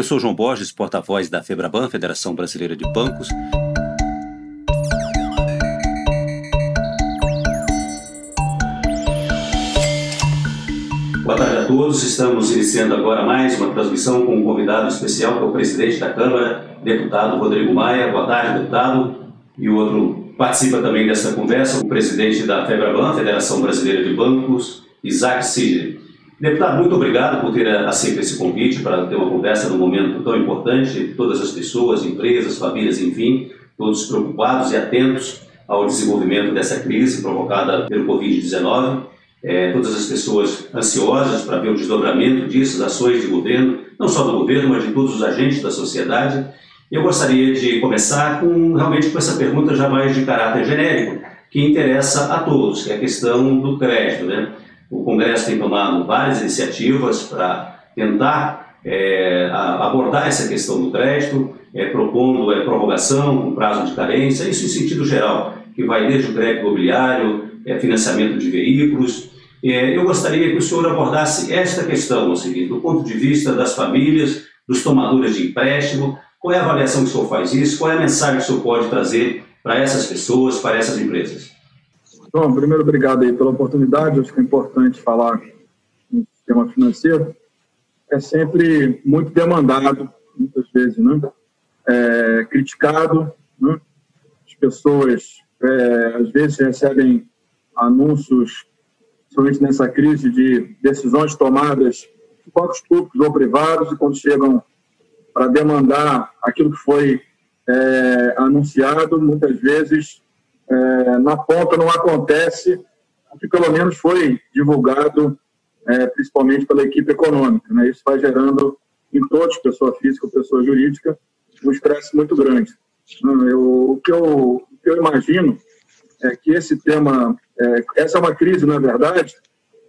Eu sou João Borges, porta-voz da FEBRABAN, Federação Brasileira de Bancos. Boa tarde a todos. Estamos iniciando agora mais uma transmissão com um convidado especial, que é o presidente da Câmara, deputado Rodrigo Maia. Boa tarde, deputado. E o outro participa também dessa conversa, o presidente da FEBRABAN, Federação Brasileira de Bancos, Isaac Sidney. Deputado, muito obrigado por ter aceito esse convite para ter uma conversa num momento tão importante. Todas as pessoas, empresas, famílias, enfim, todos preocupados e atentos ao desenvolvimento dessa crise provocada pelo Covid-19. É, todas as pessoas ansiosas para ver o desdobramento disso, as ações de governo, não só do governo, mas de todos os agentes da sociedade. Eu gostaria de começar com realmente com essa pergunta já mais de caráter genérico, que interessa a todos, que é a questão do crédito, né? O Congresso tem tomado várias iniciativas para tentar é, abordar essa questão do crédito, é, propondo é, prorrogação com prazo de carência, isso em sentido geral, que vai desde o crédito imobiliário, é, financiamento de veículos. É, eu gostaria que o senhor abordasse esta questão, seguinte, do ponto de vista das famílias, dos tomadores de empréstimo, qual é a avaliação que o senhor faz isso, qual é a mensagem que o senhor pode trazer para essas pessoas, para essas empresas? Bom, primeiro, obrigado aí pela oportunidade. Acho que é importante falar no sistema financeiro. É sempre muito demandado, muitas vezes, né? É, criticado. Né? As pessoas, é, às vezes, recebem anúncios, principalmente nessa crise, de decisões tomadas de bancos públicos ou privados, e quando chegam para demandar aquilo que foi é, anunciado, muitas vezes é, na ponta não acontece o que pelo menos foi divulgado, é, principalmente pela equipe econômica. Né? Isso vai gerando em todos, pessoa física ou pessoa jurídica, um estresse muito grande. Eu, o, que eu, o que eu imagino é que esse tema, é, essa é uma crise, na verdade,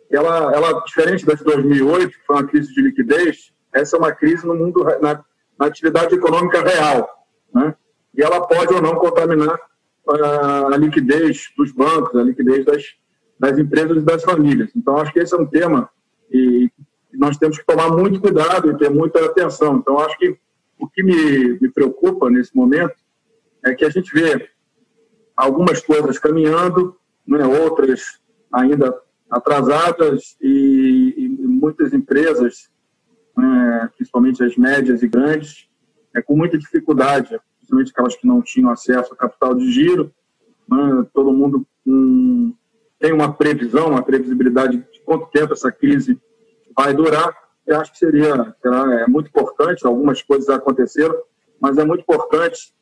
ela, ela diferente da de 2008, que foi uma crise de liquidez, essa é uma crise no mundo, na, na atividade econômica real, né? E ela pode ou não contaminar a liquidez dos bancos, a liquidez das, das empresas e das famílias. Então, acho que esse é um tema e nós temos que tomar muito cuidado e ter muita atenção. Então, acho que o que me, me preocupa nesse momento é que a gente vê algumas coisas caminhando, né, outras ainda atrasadas e, e muitas empresas, né, principalmente as médias e grandes, é, com muita dificuldade principalmente aquelas que não tinham acesso a capital de giro. Né? Todo mundo tem uma previsão, uma previsibilidade de quanto tempo essa crise vai durar. Eu acho que seria, será, é muito importante, algumas coisas aconteceram, mas é muito importante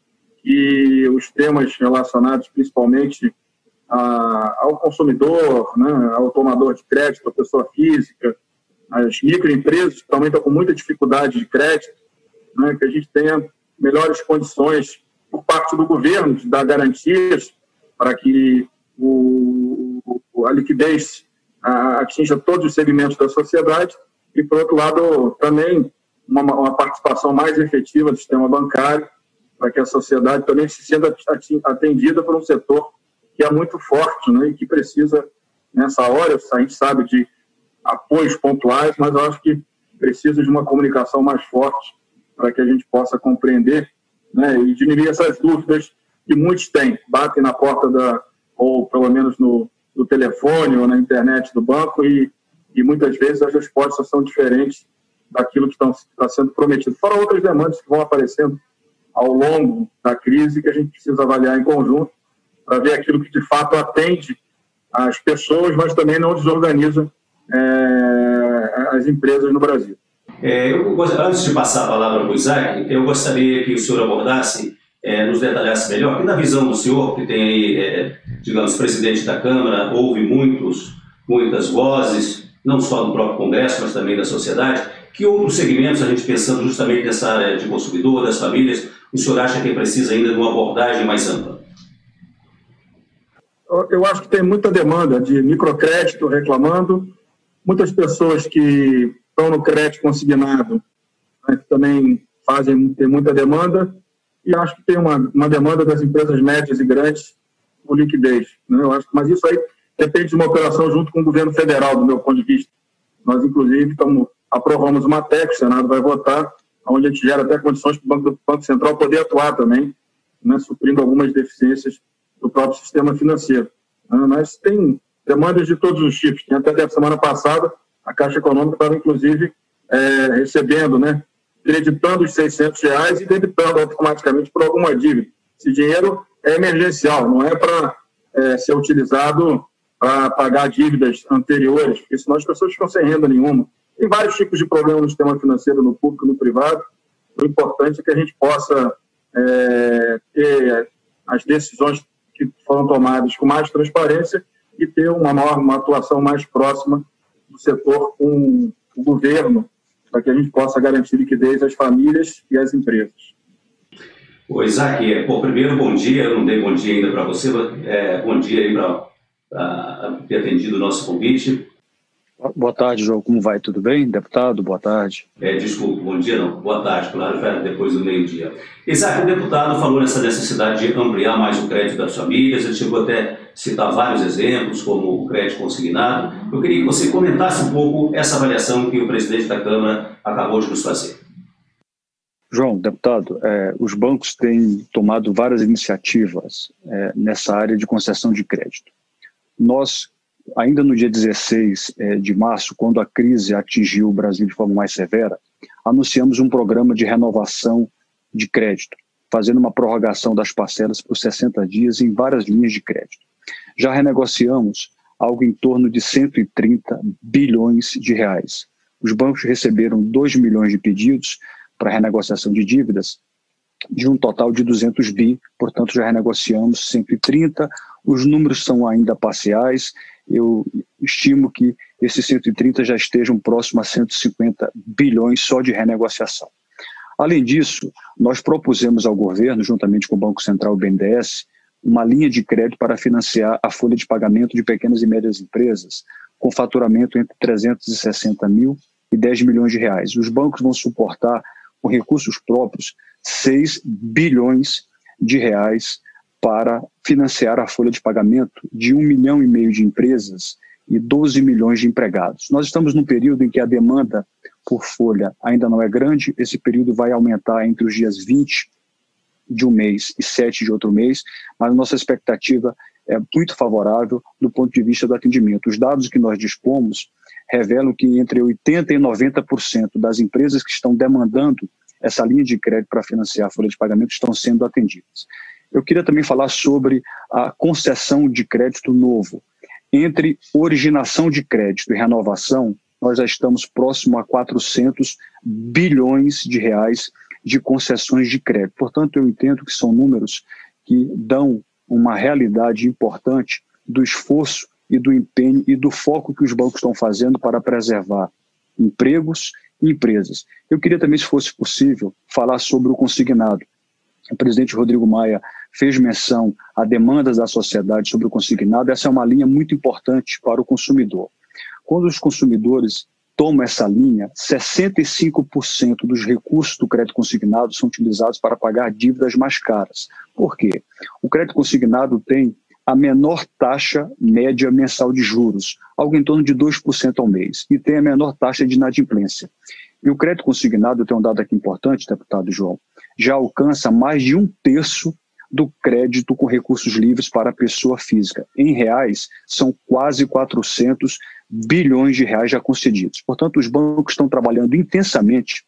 que os temas relacionados principalmente a, ao consumidor, né, ao tomador de crédito, a pessoa física, as microempresas que também estão com muita dificuldade de crédito, né, que a gente tenha melhores condições por parte do governo de dar garantias para que o, a liquidez atinja todos os segmentos da sociedade. E, por outro lado, também uma, uma participação mais efetiva do sistema bancário para que a sociedade também se sinta atendida por um setor que é muito forte né, e que precisa, nessa hora, a gente sabe de apoios pontuais, mas eu acho que precisa de uma comunicação mais forte para que a gente possa compreender né, e diminuir essas dúvidas que muitos têm, batem na porta da, ou pelo menos no, no telefone ou na internet do banco e, e muitas vezes as respostas são diferentes daquilo que está sendo prometido. Fora outras demandas que vão aparecendo ao longo da crise que a gente precisa avaliar em conjunto para ver aquilo que de fato atende as pessoas, mas também não desorganiza é, as empresas no Brasil. É, eu, antes de passar a palavra para o Isaac, eu gostaria que o senhor abordasse, é, nos detalhasse melhor, que na visão do senhor, que tem aí, é, digamos, presidente da Câmara, houve muitos, muitas vozes, não só do próprio Congresso, mas também da sociedade, que outros segmentos, a gente pensando justamente nessa área de consumidor, das famílias, o senhor acha que precisa ainda de uma abordagem mais ampla? Eu acho que tem muita demanda de microcrédito reclamando, muitas pessoas que estão no crédito consignado, né, que também fazem ter muita demanda, e acho que tem uma, uma demanda das empresas médias e grandes por liquidez. Né? Eu acho, mas isso aí depende de uma operação junto com o governo federal, do meu ponto de vista. Nós, inclusive, estamos, aprovamos uma TEC, o Senado vai votar, onde a gente gera até condições para o Banco, Banco Central poder atuar também, né, suprindo algumas deficiências do próprio sistema financeiro. Né, mas tem demandas de todos os tipos. Tem até a semana passada, a Caixa Econômica estava, inclusive, é, recebendo, né, creditando os 600 reais e debitando automaticamente por alguma dívida. Esse dinheiro é emergencial, não é para é, ser utilizado para pagar dívidas anteriores, porque senão as pessoas ficam sem renda nenhuma. Tem vários tipos de problemas no sistema financeiro, no público no privado. O importante é que a gente possa é, ter as decisões que foram tomadas com mais transparência e ter uma, maior, uma atuação mais próxima do setor com o governo, para que a gente possa garantir liquidez às famílias e às empresas. O Isaac, bom, primeiro, bom dia, eu não dei bom dia ainda para você, é, bom dia aí para ter atendido o nosso convite. Boa tarde, João. Como vai? Tudo bem? Deputado, boa tarde. É, desculpa, bom dia não. Boa tarde, claro, depois do meio-dia. Isaac, o deputado falou nessa necessidade de ampliar mais o crédito das famílias, ele chegou até a citar vários exemplos, como o crédito consignado. Eu queria que você comentasse um pouco essa avaliação que o presidente da Câmara acabou de nos fazer. João, deputado, é, os bancos têm tomado várias iniciativas é, nessa área de concessão de crédito. Nós, ainda no dia 16 é, de março, quando a crise atingiu o Brasil de forma mais severa, anunciamos um programa de renovação de crédito, fazendo uma prorrogação das parcelas por 60 dias em várias linhas de crédito. Já renegociamos algo em torno de 130 bilhões de reais. Os bancos receberam 2 milhões de pedidos para renegociação de dívidas, de um total de 200 bi, portanto já renegociamos 130. Os números são ainda parciais, eu estimo que esses 130 já estejam próximos a 150 bilhões só de renegociação. Além disso, nós propusemos ao governo, juntamente com o Banco Central e o BNDES, uma linha de crédito para financiar a folha de pagamento de pequenas e médias empresas, com faturamento entre 360 mil e 10 milhões de reais. Os bancos vão suportar, com recursos próprios, 6 bilhões de reais para financiar a folha de pagamento de um milhão e meio de empresas e 12 milhões de empregados. Nós estamos num período em que a demanda por folha ainda não é grande, esse período vai aumentar entre os dias 20 de um mês e 7 de outro mês, mas nossa expectativa é muito favorável do ponto de vista do atendimento. Os dados que nós dispomos revelam que entre 80% e 90% das empresas que estão demandando essa linha de crédito para financiar a folha de pagamento estão sendo atendidas. Eu queria também falar sobre a concessão de crédito novo. Entre originação de crédito e renovação, nós já estamos próximo a 400 bilhões de reais de concessões de crédito. Portanto, eu entendo que são números que dão uma realidade importante do esforço e do empenho e do foco que os bancos estão fazendo para preservar empregos e empresas. Eu queria também, se fosse possível, falar sobre o consignado. O presidente Rodrigo Maia fez menção a demandas da sociedade sobre o consignado. Essa é uma linha muito importante para o consumidor. Quando os consumidores tomam essa linha, 65% dos recursos do crédito consignado são utilizados para pagar dívidas mais caras. Por quê? O crédito consignado tem a menor taxa média mensal de juros, algo em torno de 2% ao mês, e tem a menor taxa de inadimplência. E o crédito consignado, tem um dado aqui importante, deputado João, já alcança mais de um terço do crédito com recursos livres para a pessoa física. Em reais, são quase 400 bilhões de reais já concedidos. Portanto, os bancos estão trabalhando intensamente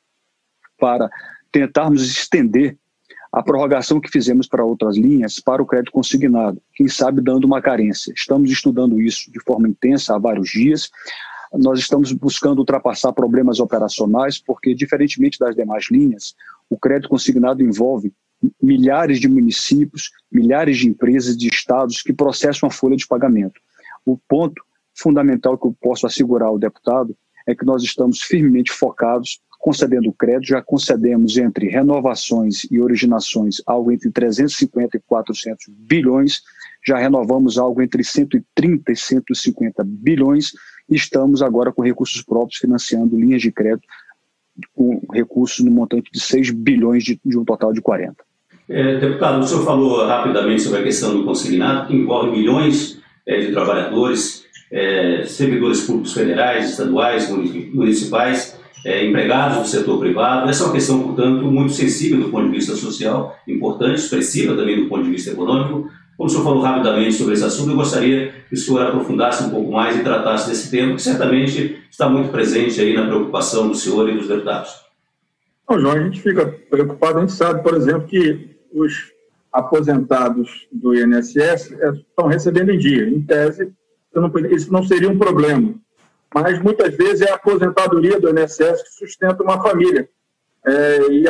para tentarmos estender a prorrogação que fizemos para outras linhas para o crédito consignado, quem sabe dando uma carência. Estamos estudando isso de forma intensa há vários dias. Nós estamos buscando ultrapassar problemas operacionais, porque, diferentemente das demais linhas, o crédito consignado envolve milhares de municípios, milhares de empresas, de estados que processam a folha de pagamento. O ponto fundamental que eu posso assegurar ao deputado é que nós estamos firmemente focados concedendo crédito, já concedemos entre renovações e originações algo entre 350 e 400 bilhões, já renovamos algo entre 130 e 150 bilhões e estamos agora com recursos próprios financiando linhas de crédito com recursos no montante de 6 bilhões de, de um total de 40. É, deputado, o senhor falou rapidamente sobre a questão do consignado, que envolve milhões é, de trabalhadores, é, servidores públicos federais, estaduais, municipais. é, empregados do setor privado. Essa é uma questão, portanto, muito sensível do ponto de vista social, importante, expressiva também do ponto de vista econômico. Como o senhor falou rapidamente sobre esse assunto, eu gostaria que o senhor aprofundasse um pouco mais e tratasse desse tema, que certamente está muito presente aí na preocupação do senhor e dos deputados. Não, João, a gente fica preocupado, a gente sabe, por exemplo, que os aposentados do INSS é, estão recebendo em dia. Em tese, isso não seria um problema mas muitas vezes é a aposentadoria do INSS que sustenta uma família. É, e,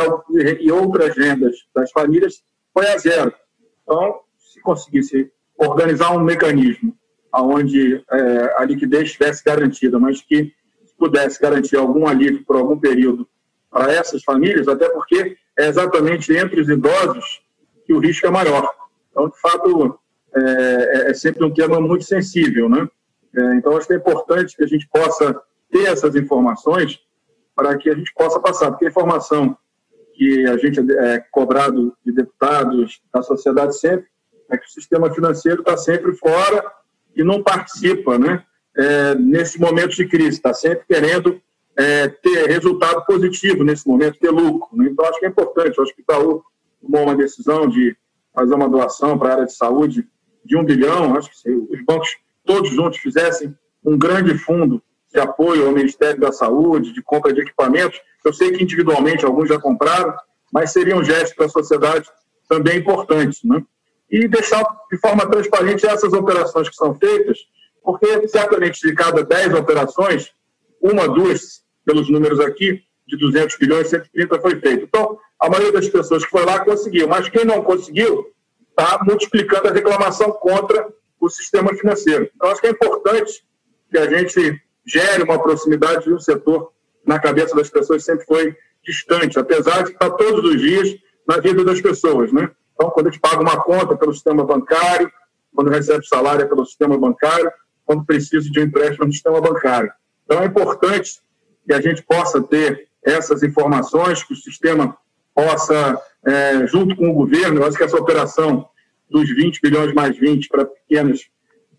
e, outras rendas das famílias foi a zero. Então, se conseguisse organizar um mecanismo onde é, a liquidez estivesse garantida, mas que pudesse garantir algum alívio por algum período para essas famílias, até porque é exatamente entre os idosos que o risco é maior. Então, de fato, é, é, é sempre um tema muito sensível, né? É, então, acho que é importante que a gente possa ter essas informações para que a gente possa passar, porque a informação que a gente é cobrado de deputados, da sociedade sempre, é que o sistema financeiro está sempre fora e não participa, né? É, nesse momento de crise, está sempre querendo é, ter resultado positivo nesse momento, ter lucro. Né? Então, acho que é importante. Acho que o Itaú tomou uma decisão de fazer uma doação para a área de saúde de um bilhão. Acho que os bancos todos juntos fizessem um grande fundo de apoio ao Ministério da Saúde, de compra de equipamentos. Eu sei que individualmente alguns já compraram, mas seria um gesto para a sociedade também importante. Né? E deixar de forma transparente essas operações que são feitas, porque certamente de cada 10 operações, uma, duas, pelos números aqui, de 200 bilhões, 130 foi feito. Então, a maioria das pessoas que foi lá conseguiu, mas quem não conseguiu está multiplicando a reclamação contra o sistema financeiro. Então, acho que é importante que a gente gere uma proximidade de um setor na cabeça das pessoas sempre foi distante, apesar de estar todos os dias na vida das pessoas, né? Então, quando a gente paga uma conta pelo sistema bancário, quando recebe salário é pelo sistema bancário, quando precisa de um empréstimo no sistema bancário. Então, é importante que a gente possa ter essas informações, que o sistema possa, é, junto com o governo, eu acho que essa operação dos 20 bilhões mais 20 para pequenas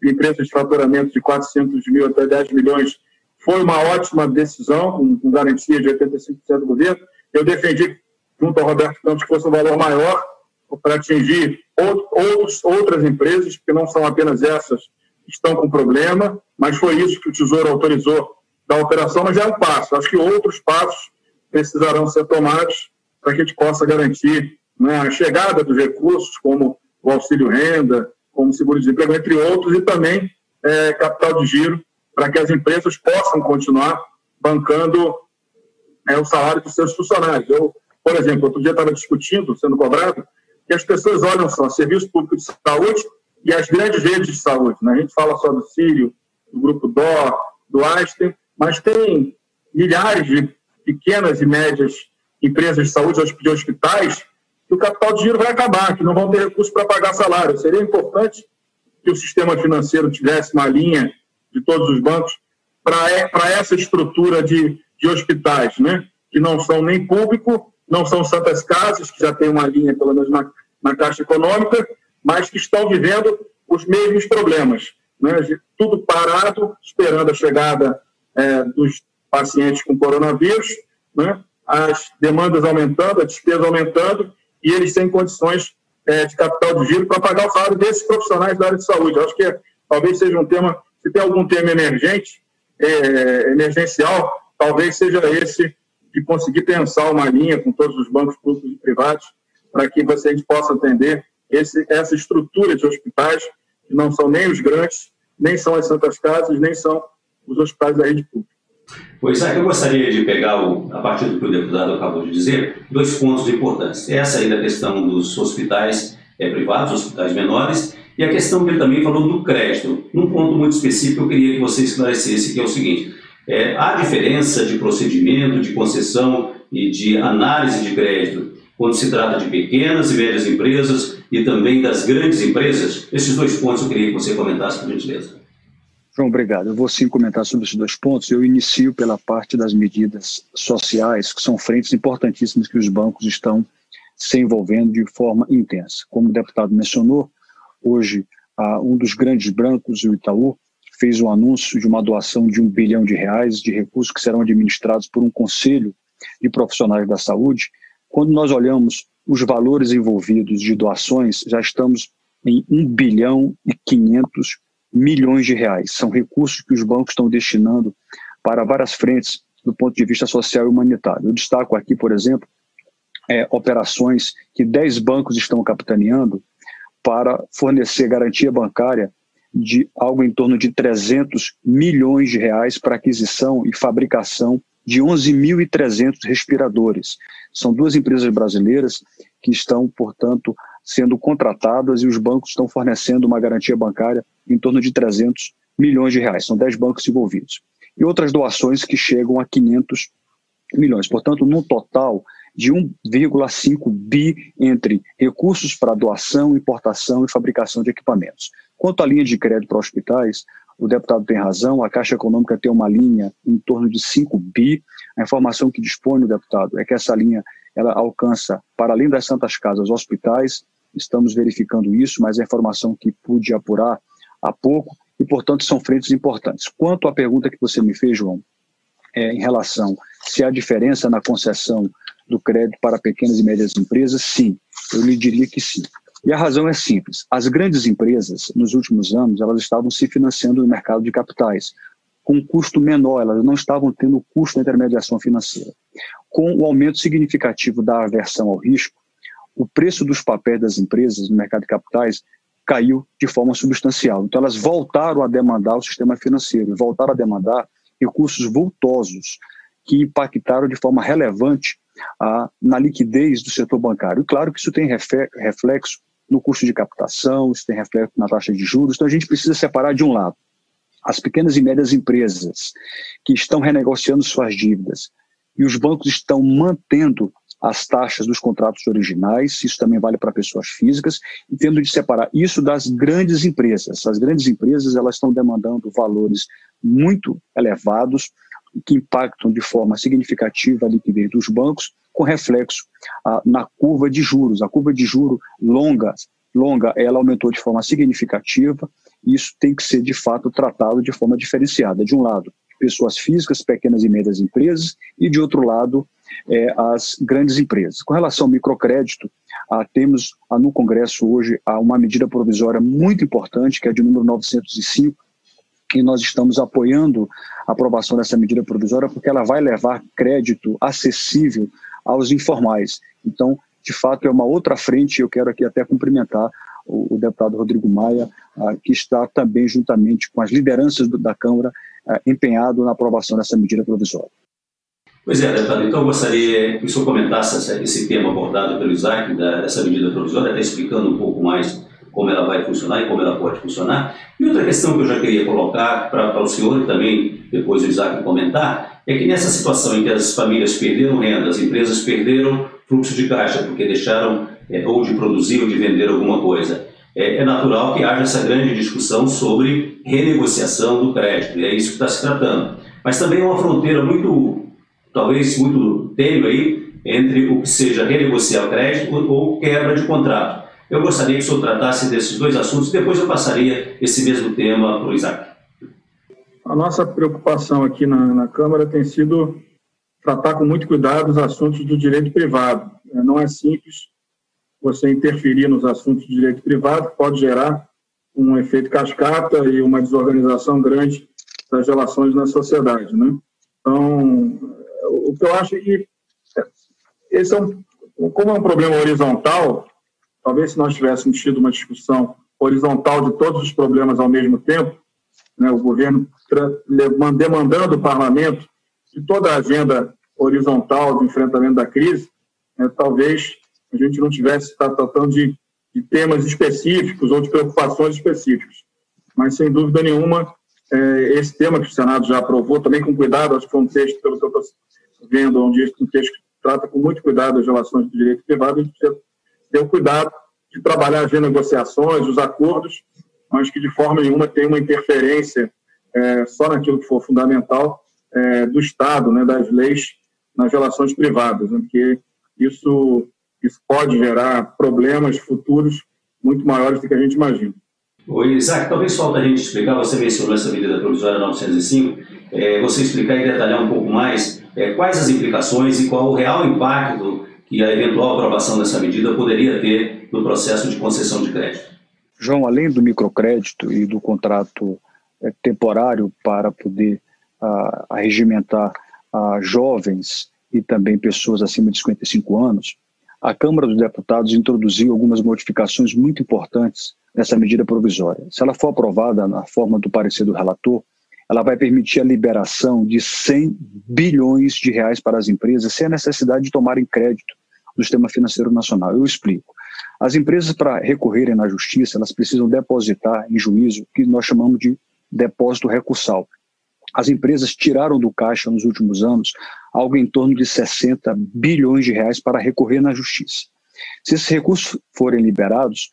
empresas de faturamento de 400 mil até 10 milhões foi uma ótima decisão, com, garantia de 85% do governo. Eu defendi, junto ao Roberto Campos, que fosse um valor maior para atingir outras empresas, porque não são apenas essas que estão com problema, mas foi isso que o Tesouro autorizou da operação, mas é um passo. Acho que outros passos precisarão ser tomados para que a gente possa garantir né, a chegada dos recursos, como o auxílio renda, como seguro-desemprego, entre outros, e também é, capital de giro, para que as empresas possam continuar bancando é, o salário dos seus funcionários. Eu, por exemplo, outro dia estava discutindo, sendo cobrado, que as pessoas olham só serviço público de saúde e as grandes redes de saúde. Né? A gente fala só do Sírio, do Grupo Dó, do Einstein, mas tem milhares de pequenas e médias empresas de saúde, de hospitais, que o capital de giro vai acabar, que não vão ter recursos para pagar salário. Seria importante que o sistema financeiro tivesse uma linha de todos os bancos para essa estrutura de, de hospitais, né? que não são nem público, não são santas casas, que já tem uma linha, pelo menos na, na Caixa Econômica, mas que estão vivendo os mesmos problemas. Né? Tudo parado, esperando a chegada é, dos pacientes com coronavírus, né? as demandas aumentando, a despesa aumentando, e eles têm condições é, de capital de giro para pagar o salário desses profissionais da área de saúde. Eu acho que talvez seja um tema, se tem algum tema emergente, é, emergencial, talvez seja esse de conseguir pensar uma linha com todos os bancos públicos e privados para que você, a gente possa atender esse, essa estrutura de hospitais que não são nem os grandes, nem são as santas casas, nem são os hospitais da rede pública. Pois é, eu gostaria de pegar, o, a partir do que o deputado acabou de dizer, dois pontos importantes. Essa aí da questão dos hospitais é, privados, hospitais menores, e a questão que ele também falou do crédito. Num ponto muito específico, eu queria que você esclarecesse, que é o seguinte, é, há diferença de procedimento, de concessão e de análise de crédito quando se trata de pequenas e médias empresas e também das grandes empresas? Esses dois pontos eu queria que você comentasse, por gentileza. João, obrigado. Eu vou sim comentar sobre esses dois pontos. Eu inicio pela parte das medidas sociais, que são frentes importantíssimas que os bancos estão se envolvendo de forma intensa. Como o deputado mencionou, hoje um dos grandes bancos, o Itaú, fez um anúncio de uma doação de um bilhão de reais de recursos que serão administrados por um conselho de profissionais da saúde. Quando nós olhamos os valores envolvidos de doações, já estamos em 1 bilhão e 500 milhões de reais. São recursos que os bancos estão destinando para várias frentes do ponto de vista social e humanitário. Eu destaco aqui, por exemplo, é, operações que 10 bancos estão capitaneando para fornecer garantia bancária de algo em torno de 300 milhões de reais para aquisição e fabricação de 11.300 respiradores. São duas empresas brasileiras que estão, portanto, sendo contratadas e os bancos estão fornecendo uma garantia bancária em torno de 300 milhões de reais. São 10 bancos envolvidos. E outras doações que chegam a 500 milhões. Portanto, no total de 1,5 bi entre recursos para doação, importação e fabricação de equipamentos. Quanto à linha de crédito para hospitais, o deputado tem razão, a Caixa Econômica tem uma linha em torno de 5 bi. A informação que dispõe o deputado é que essa linha ela alcança, para além das Santas Casas, hospitais. Estamos verificando isso, mas a informação que pude apurar há pouco, e, portanto, são frentes importantes. Quanto à pergunta que você me fez, João, é, em relação se há diferença na concessão do crédito para pequenas e médias empresas, sim, eu lhe diria que sim. E a razão é simples. As grandes empresas, nos últimos anos, elas estavam se financiando no mercado de capitais, com um custo menor, elas não estavam tendo custo de intermediação financeira. Com o aumento significativo da aversão ao risco, o preço dos papéis das empresas no mercado de capitais caiu de forma substancial. Então, elas voltaram a demandar o sistema financeiro, voltaram a demandar recursos vultosos que impactaram de forma relevante a, na liquidez do setor bancário. E claro que isso tem reflexo no custo de captação, isso tem reflexo na taxa de juros. Então, a gente precisa separar de um lado as pequenas e médias empresas que estão renegociando suas dívidas e os bancos estão mantendo as taxas dos contratos originais, isso também vale para pessoas físicas, e tendo de separar isso das grandes empresas. As grandes empresas elas estão demandando valores muito elevados, que impactam de forma significativa a liquidez dos bancos, com reflexo ah, na curva de juros. A curva de juro longa, longa, ela aumentou de forma significativa, e isso tem que ser de fato tratado de forma diferenciada. De um lado, pessoas físicas, pequenas e médias empresas, e de outro lado, é, as grandes empresas. Com relação ao microcrédito, ah, temos ah, no Congresso hoje ah, uma medida provisória muito importante, que é de número 905, e nós estamos apoiando a aprovação dessa medida provisória porque ela vai levar crédito acessível aos informais. Então, de fato, é uma outra frente, eu quero aqui até cumprimentar o, o deputado Rodrigo Maia, ah, que está também, juntamente com as lideranças do, da Câmara, ah, empenhado na aprovação dessa medida provisória. Pois é, deputado, então eu gostaria que o senhor comentasse esse tema abordado pelo Isaac, dessa medida provisória, até explicando um pouco mais como ela vai funcionar e como ela pode funcionar. E outra questão que eu já queria colocar para o senhor e também depois o Isaac comentar, é que nessa situação em que as famílias perderam renda, as empresas perderam fluxo de caixa porque deixaram é, ou de produzir ou de vender alguma coisa, é, é, natural que haja essa grande discussão sobre renegociação do crédito, e é isso que está se tratando. Mas também é uma fronteira muito talvez muito tênue aí entre o que seja renegociar o crédito ou quebra de contrato. Eu gostaria que o senhor tratasse desses dois assuntos e depois eu passaria esse mesmo tema para o Isaac. A nossa preocupação aqui na, na Câmara tem sido tratar com muito cuidado os assuntos do direito privado. É, não é simples você interferir nos assuntos do direito privado, pode gerar um efeito cascata e uma desorganização grande das relações na sociedade. Né? Então, o que eu acho é que esse é um, como é um problema horizontal, talvez se nós tivéssemos tido uma discussão horizontal de todos os problemas ao mesmo tempo, né, o governo demandando o parlamento de toda a agenda horizontal do enfrentamento da crise, né, talvez a gente não tivesse estar tratando de, de, temas específicos ou de preocupações específicas. Mas, sem dúvida nenhuma, é, esse tema que o Senado já aprovou, também com cuidado, acho que foi um texto, pelo que eu estou vendo onde um texto que trata com muito cuidado as relações do direito privado, a gente precisa ter o cuidado de trabalhar as negociações, os acordos, mas que de forma nenhuma tem uma interferência é, só naquilo que for fundamental é, do Estado, né, das leis nas relações privadas, né, porque isso, isso pode gerar problemas futuros muito maiores do que a gente imagina. Oi, Isaac, talvez falta a gente explicar, você mencionou essa medida provisória 905, é, você explicar e detalhar um pouco mais é, quais as implicações e qual o real impacto que a eventual aprovação dessa medida poderia ter no processo de concessão de crédito. João, além do microcrédito e do contrato é, temporário para poder uh, arregimentar uh, jovens e também pessoas acima de 55 anos, a Câmara dos Deputados introduziu algumas modificações muito importantes nessa medida provisória. Se ela for aprovada na forma do parecer do relator, ela vai permitir a liberação de 100 bilhões de reais para as empresas sem a necessidade de tomarem crédito no sistema financeiro nacional. Eu explico. As empresas, para recorrerem na justiça, elas precisam depositar em juízo o que nós chamamos de depósito recursal. As empresas tiraram do caixa nos últimos anos algo em torno de 60 bilhões de reais para recorrer na justiça. Se esses recursos forem liberados,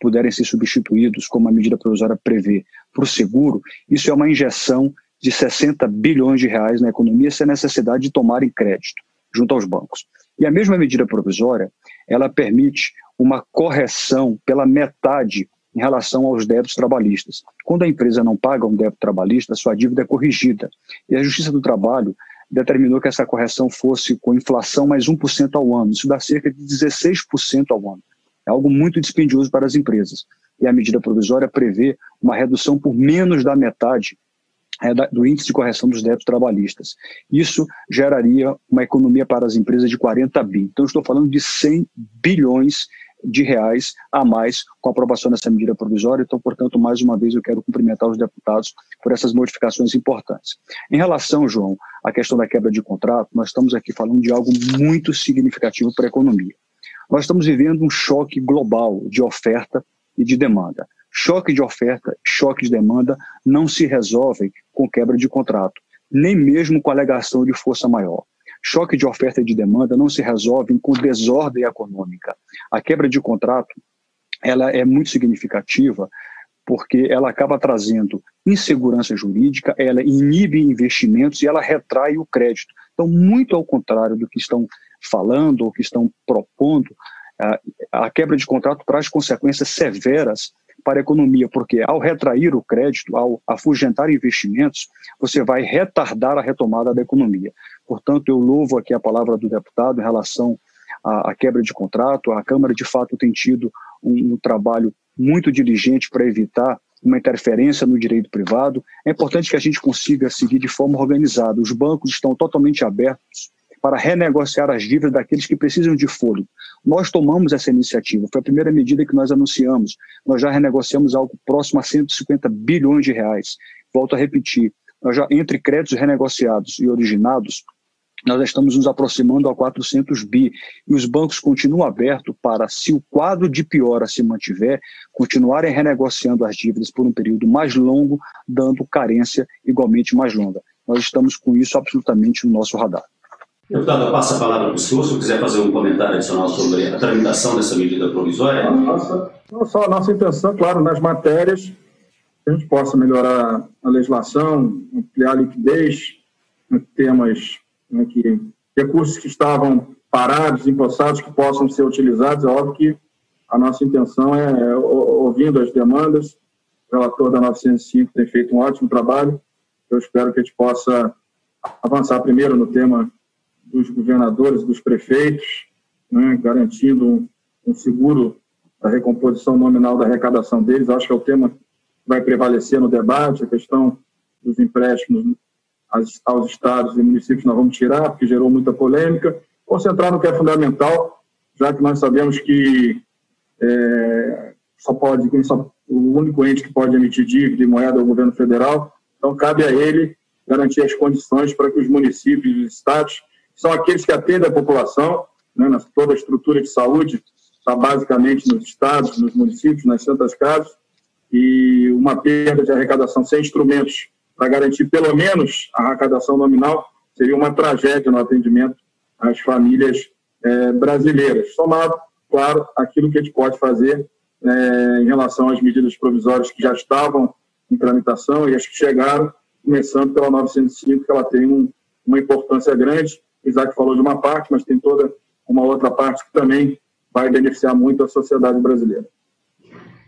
puderem ser substituídos, como a medida provisória prevê, o seguro, isso é uma injeção de 60 bilhões de reais na economia sem necessidade de tomarem crédito junto aos bancos. E a mesma medida provisória, ela permite uma correção pela metade em relação aos débitos trabalhistas. Quando a empresa não paga um débito trabalhista, sua dívida é corrigida. E a Justiça do Trabalho determinou que essa correção fosse com inflação mais 1% ao ano. Isso dá cerca de 16% ao ano. É algo muito dispendioso para as empresas. E a medida provisória prevê uma redução por menos da metade é, do índice de correção dos débitos trabalhistas. Isso geraria uma economia para as empresas de 40 bi. Então, estou falando de 100 bilhões de reais a mais com a aprovação dessa medida provisória. Então, portanto, mais uma vez eu quero cumprimentar os deputados por essas modificações importantes. Em relação, João, à questão da quebra de contrato, nós estamos aqui falando de algo muito significativo para a economia. Nós estamos vivendo um choque global de oferta e de demanda. Choque de oferta, choque de demanda não se resolvem com quebra de contrato, nem mesmo com alegação de força maior. Choque de oferta e de demanda não se resolvem com desordem econômica. A quebra de contrato ela é muito significativa porque ela acaba trazendo insegurança jurídica, ela inibe investimentos e ela retrai o crédito. Então, muito ao contrário do que estão falando ou que estão propondo, a quebra de contrato traz consequências severas para a economia, porque ao retrair o crédito, ao afugentar investimentos, você vai retardar a retomada da economia. Portanto, eu louvo aqui a palavra do deputado em relação à, quebra de contrato. A Câmara, de fato, tem tido um, um trabalho muito diligente para evitar uma interferência no direito privado. É importante que a gente consiga seguir de forma organizada. Os bancos estão totalmente abertos para renegociar as dívidas daqueles que precisam de fôlego. Nós tomamos essa iniciativa, foi a primeira medida que nós anunciamos. Nós já renegociamos algo próximo a 150 bilhões de reais. Volto a repetir, nós já, entre créditos renegociados e originados, nós já estamos nos aproximando a 400 bi e os bancos continuam abertos para, se o quadro de piora se mantiver, continuarem renegociando as dívidas por um período mais longo, dando carência igualmente mais longa. Nós estamos com isso absolutamente no nosso radar. Deputado, eu passo a palavra para o senhor, se quiser fazer um comentário adicional sobre a tramitação dessa medida provisória. Nossa, não só a nossa intenção, claro, nas matérias, que a gente possa melhorar a legislação, ampliar a liquidez, né, temas né, que recursos que estavam parados, empossados, que possam ser utilizados. É óbvio que a nossa intenção é, ouvindo as demandas, o relator da 905 tem feito um ótimo trabalho. Eu espero que a gente possa avançar primeiro no tema dos governadores, dos prefeitos, né, garantindo um, um seguro da recomposição nominal da arrecadação deles. Acho que é o tema que vai prevalecer no debate, a questão dos empréstimos aos estados e municípios nós vamos tirar, porque gerou muita polêmica. Concentrar no que é fundamental, já que nós sabemos que é, só pode, só, o único ente que pode emitir dívida e moeda é o governo federal, então cabe a ele garantir as condições para que os municípios e os estados são aqueles que atendem a população, né, toda a estrutura de saúde está basicamente nos estados, nos municípios, nas santas casas, e uma perda de arrecadação sem instrumentos para garantir pelo menos a arrecadação nominal seria uma tragédia no atendimento às famílias é, brasileiras. Somado, claro, aquilo que a gente pode fazer é, em relação às medidas provisórias que já estavam em tramitação e as que chegaram, começando pela 905, que ela tem um, uma importância grande Isaac falou de uma parte, mas tem toda uma outra parte que também vai beneficiar muito a sociedade brasileira.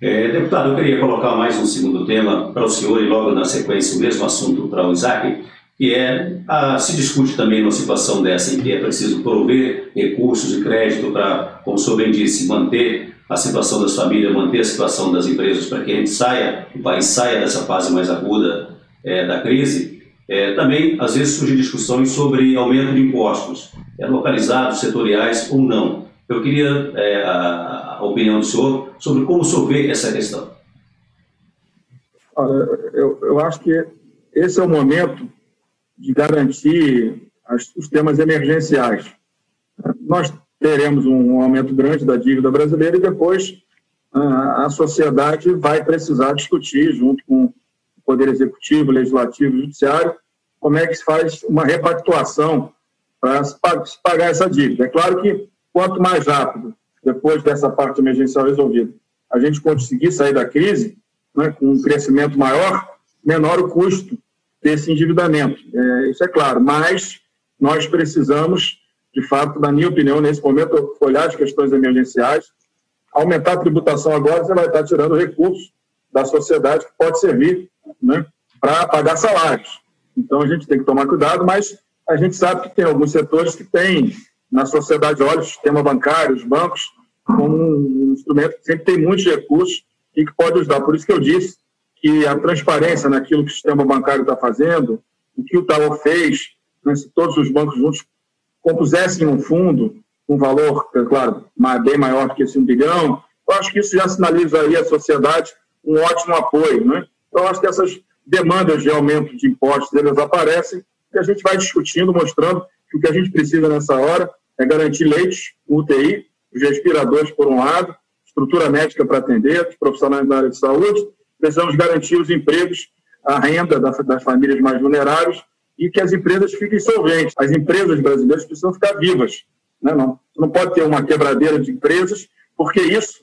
É, deputado, eu queria colocar mais um segundo tema para o senhor e logo na sequência o mesmo assunto para o Isaac, que é, a, se discute também numa situação dessa em que é preciso prover recursos e crédito para, como o senhor bem disse, manter a situação das famílias, manter a situação das empresas para que a gente saia, o país saia dessa fase mais aguda é, da crise. É, também, às vezes, surgem discussões sobre aumento de impostos, é, localizados, setoriais ou não. Eu queria é, a, a, opinião do senhor sobre como vê essa questão. Olha, eu, eu acho que esse é o momento de garantir as, os temas emergenciais. Nós teremos um aumento grande da dívida brasileira e depois a, a sociedade vai precisar discutir, junto com Poder Executivo, Legislativo Judiciário, como é que se faz uma repactuação para se pagar essa dívida. É claro que quanto mais rápido, depois dessa parte emergencial resolvida, a gente conseguir sair da crise, né, com um crescimento maior, menor o custo desse endividamento. É, isso é claro, mas nós precisamos, de fato, na minha opinião, nesse momento, olhar as questões emergenciais, aumentar a tributação agora, você vai estar tirando recursos da sociedade que pode servir né, para pagar salários. Então, a gente tem que tomar cuidado, mas a gente sabe que tem alguns setores que têm na sociedade olha o sistema bancário, os bancos, como um instrumento que sempre tem muitos recursos e que pode ajudar. Por isso que eu disse que a transparência naquilo que o sistema bancário está fazendo, o que o Itaú fez, né, se todos os bancos juntos compusessem um fundo, um valor, é claro, bem maior do que esse um bilhão, eu acho que isso já sinalizaria à sociedade um ótimo apoio. Né? Então, acho que essas demandas de aumento de impostos, elas aparecem, e a gente vai discutindo, mostrando que o que a gente precisa nessa hora é garantir leitos, UTI, os respiradores por um lado, estrutura médica para atender, os profissionais da área de saúde, precisamos garantir os empregos, a renda das, famílias mais vulneráveis e que as empresas fiquem solventes. As empresas brasileiras precisam ficar vivas. Né? Não, não pode ter uma quebradeira de empresas, porque isso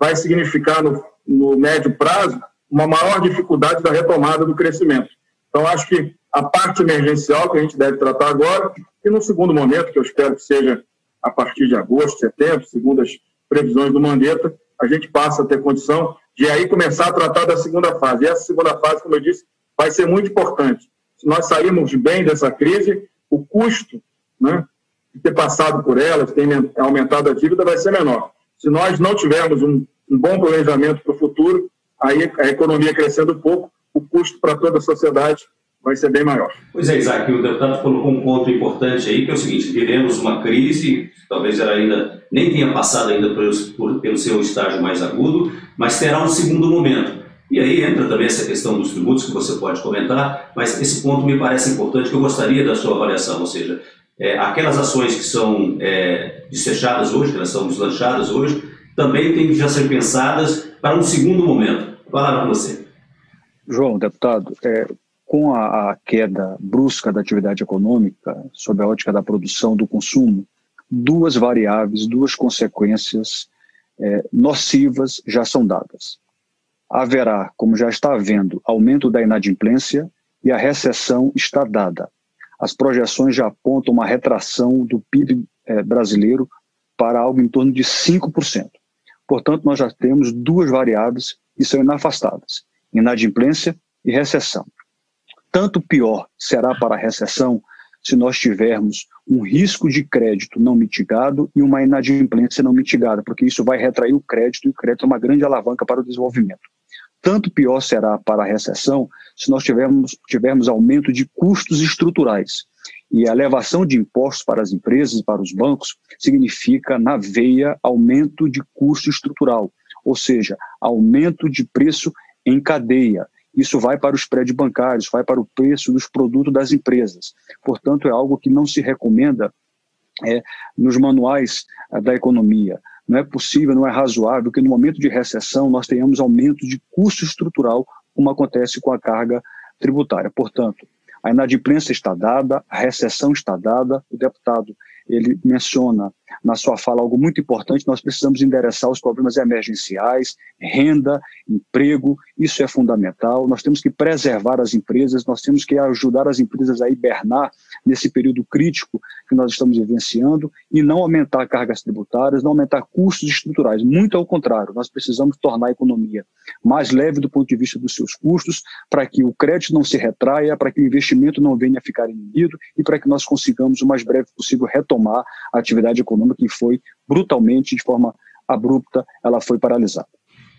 vai significar, no, no médio prazo, uma maior dificuldade da retomada do crescimento. Então, acho que a parte emergencial que a gente deve tratar agora, e no segundo momento, que eu espero que seja a partir de agosto, setembro, segundo as previsões do Mandetta, a gente passa a ter condição de aí começar a tratar da segunda fase. E essa segunda fase, como eu disse, vai ser muito importante. Se nós sairmos bem dessa crise, o custo né, de ter passado por ela, de ter aumentado a dívida, vai ser menor. Se nós não tivermos um, um bom planejamento para o futuro, aí a economia crescendo pouco, o custo para toda a sociedade vai ser bem maior. Pois é, Isaac, o deputado colocou um ponto importante aí, que é o seguinte, vivemos uma crise, talvez ela ainda nem tenha passado ainda pelo, pelo seu estágio mais agudo, mas terá um segundo momento. E aí entra também essa questão dos tributos que você pode comentar, mas esse ponto me parece importante, que eu gostaria da sua avaliação, ou seja, é, aquelas ações que são é, hoje, que elas são deslanchadas hoje, também têm que já ser pensadas para um segundo momento. Palavra com você. João, deputado, é, com a, a, queda brusca da atividade econômica, sob a ótica da produção, do consumo, duas variáveis, duas consequências é, nocivas já são dadas. Haverá, como já está havendo, aumento da inadimplência e a recessão está dada. As projeções já apontam uma retração do PIB é, brasileiro para algo em torno de 5%. Portanto, nós já temos duas variáveis que são inafastáveis: inadimplência e recessão. Tanto pior será para a recessão se nós tivermos um risco de crédito não mitigado e uma inadimplência não mitigada, porque isso vai retrair o crédito e o crédito é uma grande alavanca para o desenvolvimento. Tanto pior será para a recessão se nós tivermos, tivermos aumento de custos estruturais. E a elevação de impostos para as empresas e para os bancos significa, na veia, aumento de custo estrutural, ou seja, aumento de preço em cadeia. Isso vai para os prédios bancários, vai para o preço dos produtos das empresas. Portanto, é algo que não se recomenda é, nos manuais é, da economia. Não é possível, não é razoável que no momento de recessão nós tenhamos aumento de custo estrutural, como acontece com a carga tributária. Portanto, a inadimplência está dada, a recessão está dada, o deputado ele menciona na sua fala algo muito importante, nós precisamos endereçar os problemas emergenciais, renda, emprego, isso é fundamental. Nós temos que preservar as empresas, nós temos que ajudar as empresas a hibernar nesse período crítico que nós estamos vivenciando e não aumentar cargas tributárias, não aumentar custos estruturais. Muito ao contrário, nós precisamos tornar a economia mais leve do ponto de vista dos seus custos, para que o crédito não se retraia, para que o investimento não venha a ficar inibido e para que nós consigamos o mais breve possível retomar a atividade econômica que foi brutalmente, de forma abrupta, ela foi paralisada.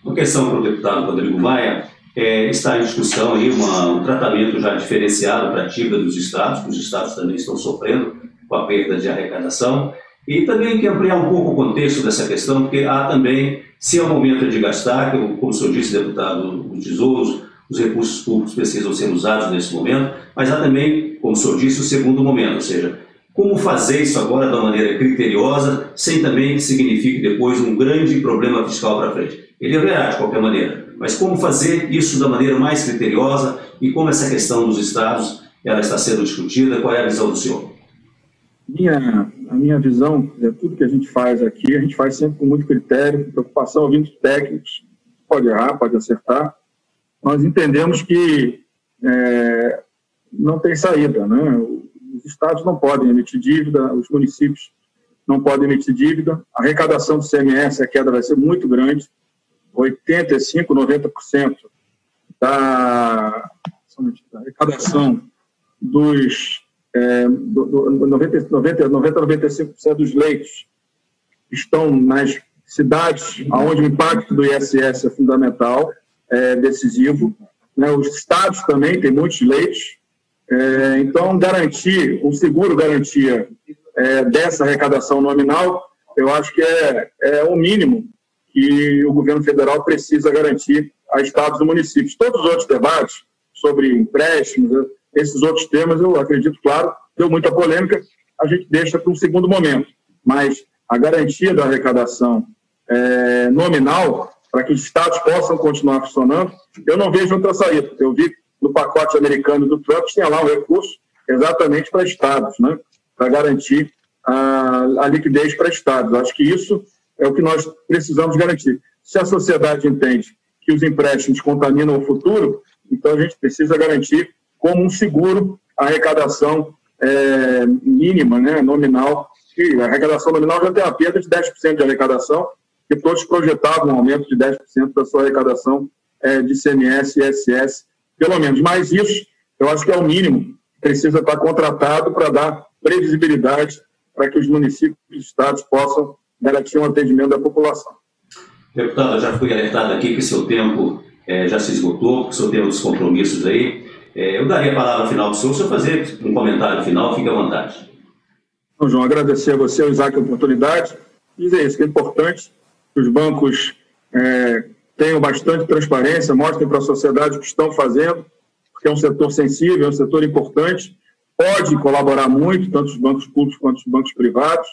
Uma questão para o deputado Rodrigo Maia, é, está em discussão aí uma, um tratamento já diferenciado para a dívida dos estados, que os estados também estão sofrendo com a perda de arrecadação, e também que ampliar um pouco o contexto dessa questão, porque há também, se é o momento de gastar, como o senhor disse, deputado do Tesouros, os recursos públicos precisam ser usados nesse momento, mas há também, como o senhor disse, o segundo momento, ou seja, como fazer isso agora de uma maneira criteriosa, sem também que signifique depois um grande problema fiscal para frente. Ele haverá de qualquer maneira, mas como fazer isso da maneira mais criteriosa e como essa questão dos estados ela está sendo discutida, qual é a visão do senhor? Minha, a minha visão, é tudo que a gente faz aqui, a gente faz sempre com muito critério, preocupação, ouvindo técnicos, pode errar, pode acertar, nós entendemos que é, não tem saída, né? Os estados não podem emitir dívida, os municípios não podem emitir dívida, a arrecadação do CMS, a queda vai ser muito grande, 85, 90% da, da arrecadação dos é, do, do 90, 90, 90, 95% dos leitos estão nas cidades onde o impacto do ISS é fundamental, é, decisivo. Né? Os estados também têm muitos leitos. É, então, garantir, um seguro garantia é, dessa arrecadação nominal, eu acho que é, é o mínimo que o governo federal precisa garantir a estados e municípios. Todos os outros debates sobre empréstimos, esses outros temas, eu acredito, claro, deu muita polêmica, a gente deixa para um segundo momento. Mas a garantia da arrecadação é, nominal para que os estados possam continuar funcionando, eu não vejo outra saída. Eu vi no pacote americano do Trump tinha lá um recurso exatamente para estados, né? para garantir a, a liquidez para estados. Acho que isso é o que nós precisamos garantir. Se a sociedade entende que os empréstimos contaminam o futuro, então a gente precisa garantir como um seguro a arrecadação é, mínima, né, nominal. E a arrecadação nominal já tem a perda de 10% de arrecadação, que todos projetavam um aumento de 10% da sua arrecadação é, de CMS e ISS, pelo menos. Mas isso, eu acho que é o mínimo, precisa estar contratado para dar previsibilidade para que os municípios e estados possam garantir um atendimento da população. Deputado, já fui alertado aqui que seu tempo é, já se esgotou, que o senhor tem outros compromissos aí. É, eu daria a palavra final para o senhor, o senhor fazer um comentário final, fique à vontade. Então, João, agradecer a você, ao Isaac, a oportunidade. Dizer isso, que é importante que os bancos é, tenham bastante transparência, mostrem para a sociedade o que estão fazendo, porque é um setor sensível, é um setor importante, pode colaborar muito, tanto os bancos públicos quanto os bancos privados.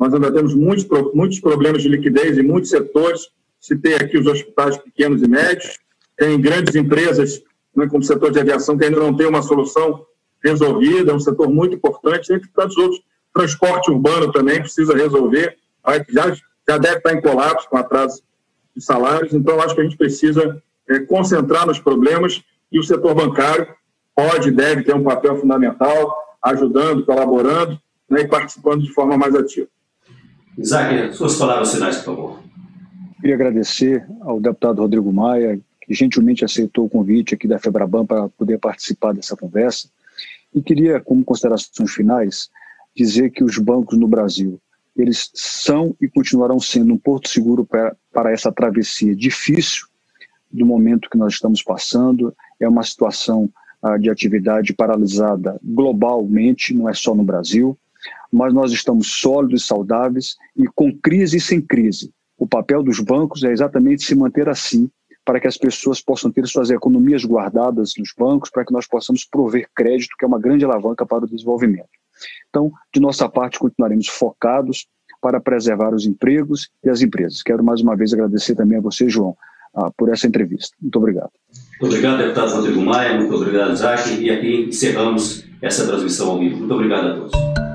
Nós ainda temos muitos, muitos problemas de liquidez em muitos setores. Citei aqui os hospitais pequenos e médios, tem grandes empresas, né, como o setor de aviação, que ainda não tem uma solução resolvida, é um setor muito importante, entre tantos outros. Transporte urbano também precisa resolver, já já deve estar em colapso com atraso de salários, então acho que a gente precisa é, concentrar nos problemas e o setor bancário pode e deve ter um papel fundamental, ajudando, colaborando né, e participando de forma mais ativa. Isaac, suas palavras finais, por favor. Queria agradecer ao deputado Rodrigo Maia, que gentilmente aceitou o convite aqui da FEBRABAN para poder participar dessa conversa. E queria, como considerações finais, dizer que os bancos no Brasil eles são e continuarão sendo um porto seguro para, para essa travessia difícil do momento que nós estamos passando. É uma situação ah, de atividade paralisada globalmente, não é só no Brasil, mas nós estamos sólidos e saudáveis e com crise e sem crise. O papel dos bancos é exatamente se manter assim, para que as pessoas possam ter suas economias guardadas nos bancos, para que nós possamos prover crédito, que é uma grande alavanca para o desenvolvimento. Então, de nossa parte, continuaremos focados para preservar os empregos e as empresas. Quero mais uma vez agradecer também a você, João, ah, por essa entrevista. Muito obrigado. Muito obrigado, deputado Rodrigo Maia, muito obrigado, Isaac, e aqui encerramos essa transmissão ao vivo. Muito obrigado a todos.